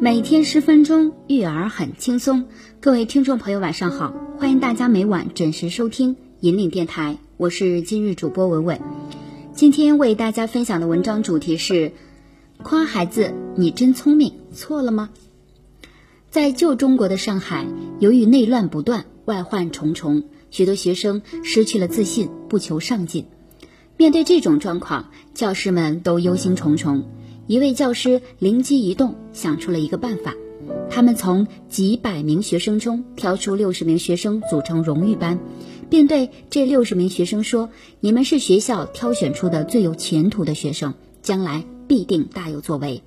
每天十分钟，育儿很轻松。各位听众朋友，晚上好，欢迎大家每晚准时收听引领电台，我是今日主播文文。今天为大家分享的文章主题是：夸孩子你真聪明，错了吗？在旧中国的上海，由于内乱不断，外患重重，许多学生失去了自信，不求上进。面对这种状况，教师们都忧心忡忡。一位教师灵机一动，想出了一个办法。他们从几百名学生中挑出六十名学生组成荣誉班，并对这六十名学生说：“你们是学校挑选出的最有前途的学生，将来必定大有作为。”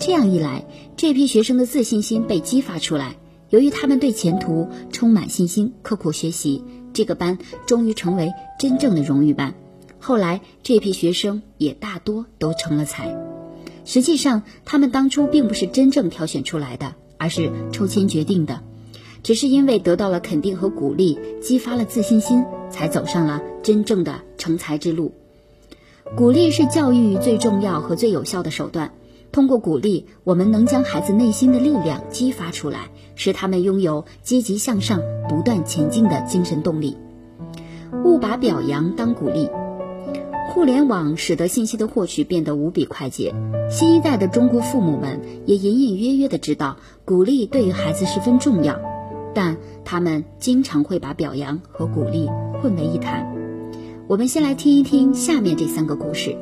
这样一来，这批学生的自信心被激发出来。由于他们对前途充满信心，刻苦学习，这个班终于成为真正的荣誉班。后来，这批学生也大多都成了才。实际上，他们当初并不是真正挑选出来的，而是抽签决定的。只是因为得到了肯定和鼓励，激发了自信心，才走上了真正的成才之路。鼓励是教育最重要和最有效的手段。通过鼓励，我们能将孩子内心的力量激发出来，使他们拥有积极向上、不断前进的精神动力。勿把表扬当鼓励。互联网使得信息的获取变得无比快捷，新一代的中国父母们也隐隐约约的知道，鼓励对于孩子十分重要，但他们经常会把表扬和鼓励混为一谈。我们先来听一听下面这三个故事。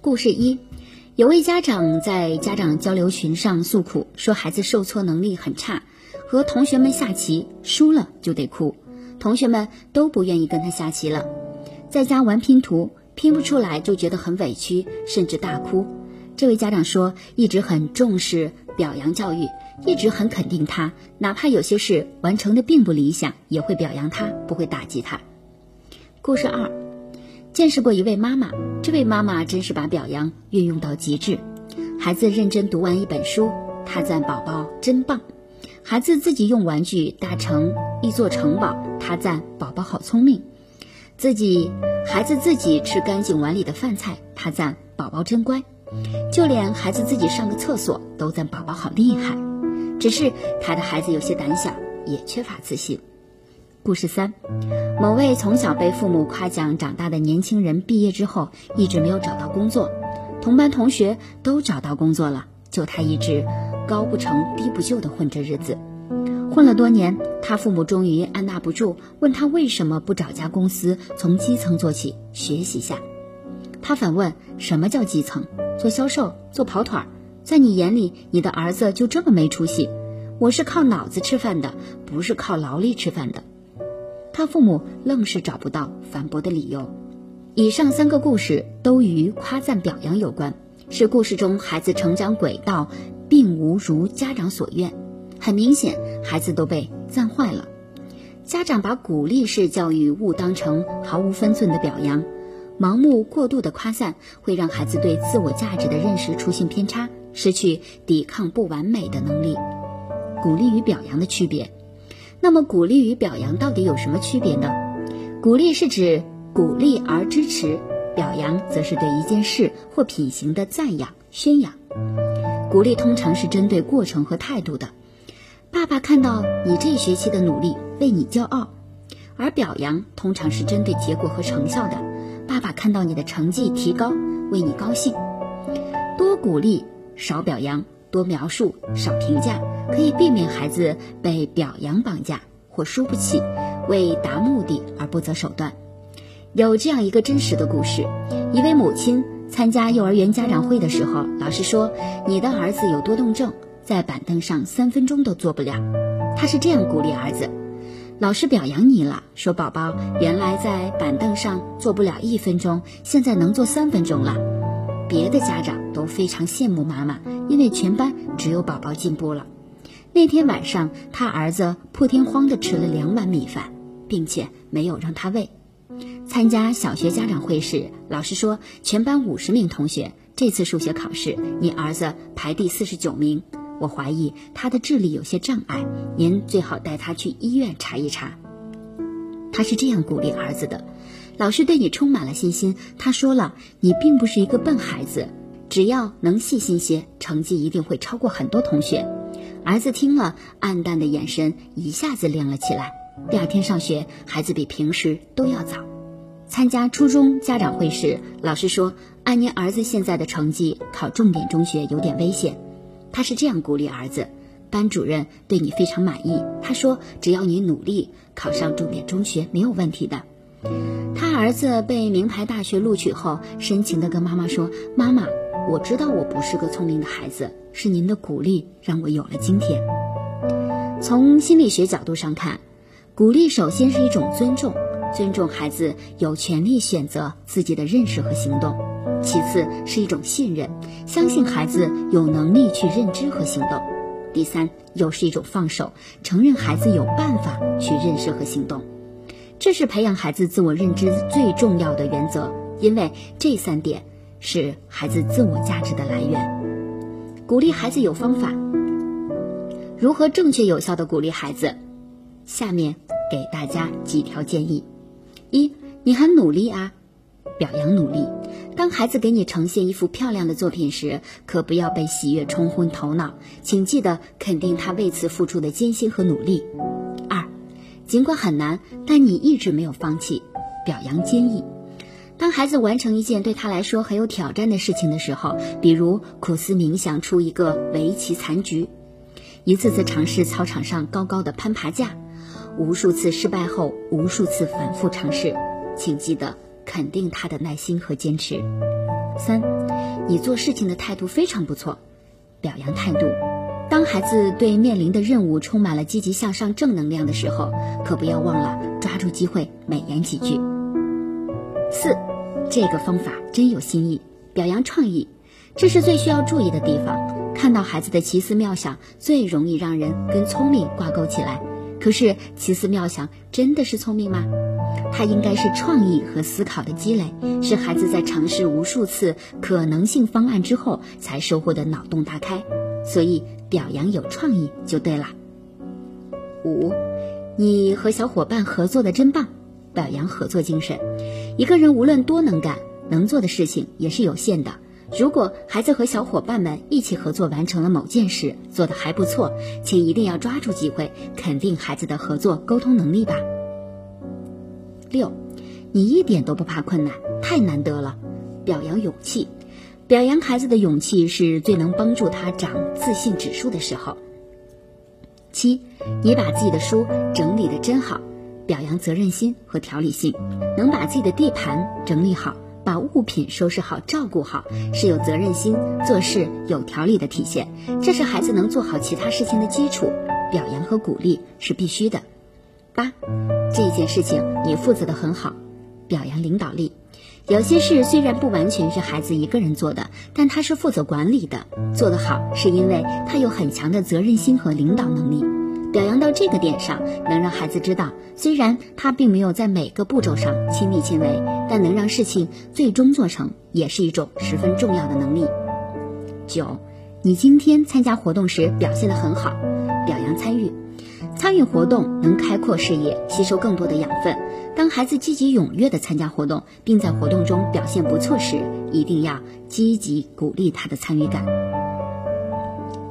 故事一，有位家长在家长交流群上诉苦，说孩子受挫能力很差，和同学们下棋输了就得哭，同学们都不愿意跟他下棋了。在家玩拼图，拼不出来就觉得很委屈，甚至大哭。这位家长说，一直很重视表扬教育，一直很肯定他，哪怕有些事完成的并不理想，也会表扬他，不会打击他。故事二，见识过一位妈妈，这位妈妈真是把表扬运用到极致。孩子认真读完一本书，她赞宝宝真棒；孩子自己用玩具搭成一座城堡，她赞宝宝好聪明。自己孩子自己吃干净碗里的饭菜，他赞宝宝真乖；就连孩子自己上个厕所都赞宝宝好厉害。只是他的孩子有些胆小，也缺乏自信。故事三：某位从小被父母夸奖长大的年轻人毕业之后一直没有找到工作，同班同学都找到工作了，就他一直高不成低不就的混着日子。混了多年，他父母终于按捺不住，问他为什么不找家公司，从基层做起，学习下。他反问：“什么叫基层？做销售，做跑腿儿？在你眼里，你的儿子就这么没出息？我是靠脑子吃饭的，不是靠劳力吃饭的。”他父母愣是找不到反驳的理由。以上三个故事都与夸赞表扬有关，是故事中孩子成长轨道并无如家长所愿。很明显，孩子都被赞坏了。家长把鼓励式教育误当成毫无分寸的表扬，盲目过度的夸赞会让孩子对自我价值的认识出现偏差，失去抵抗不完美的能力。鼓励与表扬的区别，那么鼓励与表扬到底有什么区别呢？鼓励是指鼓励而支持，表扬则是对一件事或品行的赞扬宣扬。鼓励通常是针对过程和态度的。爸爸看到你这学期的努力，为你骄傲；而表扬通常是针对结果和成效的。爸爸看到你的成绩提高，为你高兴。多鼓励，少表扬；多描述，少评价，可以避免孩子被表扬绑架或输不起，为达目的而不择手段。有这样一个真实的故事：一位母亲参加幼儿园家长会的时候，老师说：“你的儿子有多动症。”在板凳上三分钟都坐不了，他是这样鼓励儿子：“老师表扬你了，说宝宝原来在板凳上坐不了一分钟，现在能坐三分钟了。”别的家长都非常羡慕妈妈，因为全班只有宝宝进步了。那天晚上，他儿子破天荒地吃了两碗米饭，并且没有让他喂。参加小学家长会时，老师说：“全班五十名同学，这次数学考试，你儿子排第四十九名。”我怀疑他的智力有些障碍，您最好带他去医院查一查。他是这样鼓励儿子的：“老师对你充满了信心。他说了，你并不是一个笨孩子，只要能细心些，成绩一定会超过很多同学。儿子听了，暗淡的眼神一下子亮了起来。第二天上学，孩子比平时都要早。参加初中家长会时，老师说：“按您儿子现在的成绩，考重点中学有点危险。”他是这样鼓励儿子。班主任对你非常满意，他说：“只要你努力，考上重点中学没有问题的。”他儿子被名牌大学录取后，深情地跟妈妈说：“妈妈，我知道我不是个聪明的孩子，是您的鼓励让我有了今天。”从心理学角度上看，鼓励首先是一种尊重，尊重孩子有权利选择自己的认识和行动；其次是一种信任，相信孩子有能力去认知和行动；第三又是一种放手，承认孩子有办法去认识和行动。这是培养孩子自我认知最重要的原则，因为这三点是孩子自我价值的来源。鼓励孩子有方法，如何正确有效的鼓励孩子？下面给大家几条建议：一，你很努力啊，表扬努力。当孩子给你呈现一幅漂亮的作品时，可不要被喜悦冲昏头脑，请记得肯定他为此付出的艰辛和努力。二尽管很难，但你一直没有放弃，表扬坚毅。当孩子完成一件对他来说很有挑战的事情的时候，比如苦思冥想出一个围棋残局，一次次尝试操场上高高的攀爬架，无数次失败后，无数次反复尝试，请记得肯定他的耐心和坚持。三，你做事情的态度非常不错，表扬态度。当孩子对面临的任务充满了积极向上、正能量的时候，可不要忘了抓住机会美言几句。四，这个方法真有新意，表扬创意，这是最需要注意的地方。看到孩子的奇思妙想，最容易让人跟聪明挂钩起来。可是奇思妙想真的是聪明吗？它应该是创意和思考的积累，是孩子在尝试无数次可能性方案之后才收获的脑洞大开。所以。表扬有创意就对了。五，你和小伙伴合作的真棒，表扬合作精神。一个人无论多能干，能做的事情也是有限的。如果孩子和小伙伴们一起合作完成了某件事，做得还不错，请一定要抓住机会，肯定孩子的合作沟通能力吧。六，你一点都不怕困难，太难得了，表扬勇气。表扬孩子的勇气是最能帮助他长自信指数的时候。七，你把自己的书整理的真好，表扬责任心和条理性。能把自己的地盘整理好，把物品收拾好、照顾好，是有责任心、做事有条理的体现。这是孩子能做好其他事情的基础。表扬和鼓励是必须的。八，这一件事情你负责的很好，表扬领导力。有些事虽然不完全是孩子一个人做的，但他是负责管理的，做得好是因为他有很强的责任心和领导能力。表扬到这个点上，能让孩子知道，虽然他并没有在每个步骤上亲力亲为，但能让事情最终做成，也是一种十分重要的能力。九，你今天参加活动时表现得很好，表扬参与。参与活动能开阔视野，吸收更多的养分。当孩子积极踊跃地参加活动，并在活动中表现不错时，一定要积极鼓励他的参与感。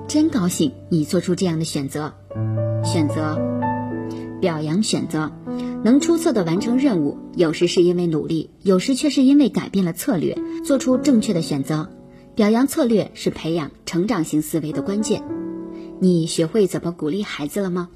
真高兴你做出这样的选择，选择表扬选择，能出色地完成任务，有时是因为努力，有时却是因为改变了策略，做出正确的选择。表扬策略是培养成长型思维的关键。你学会怎么鼓励孩子了吗？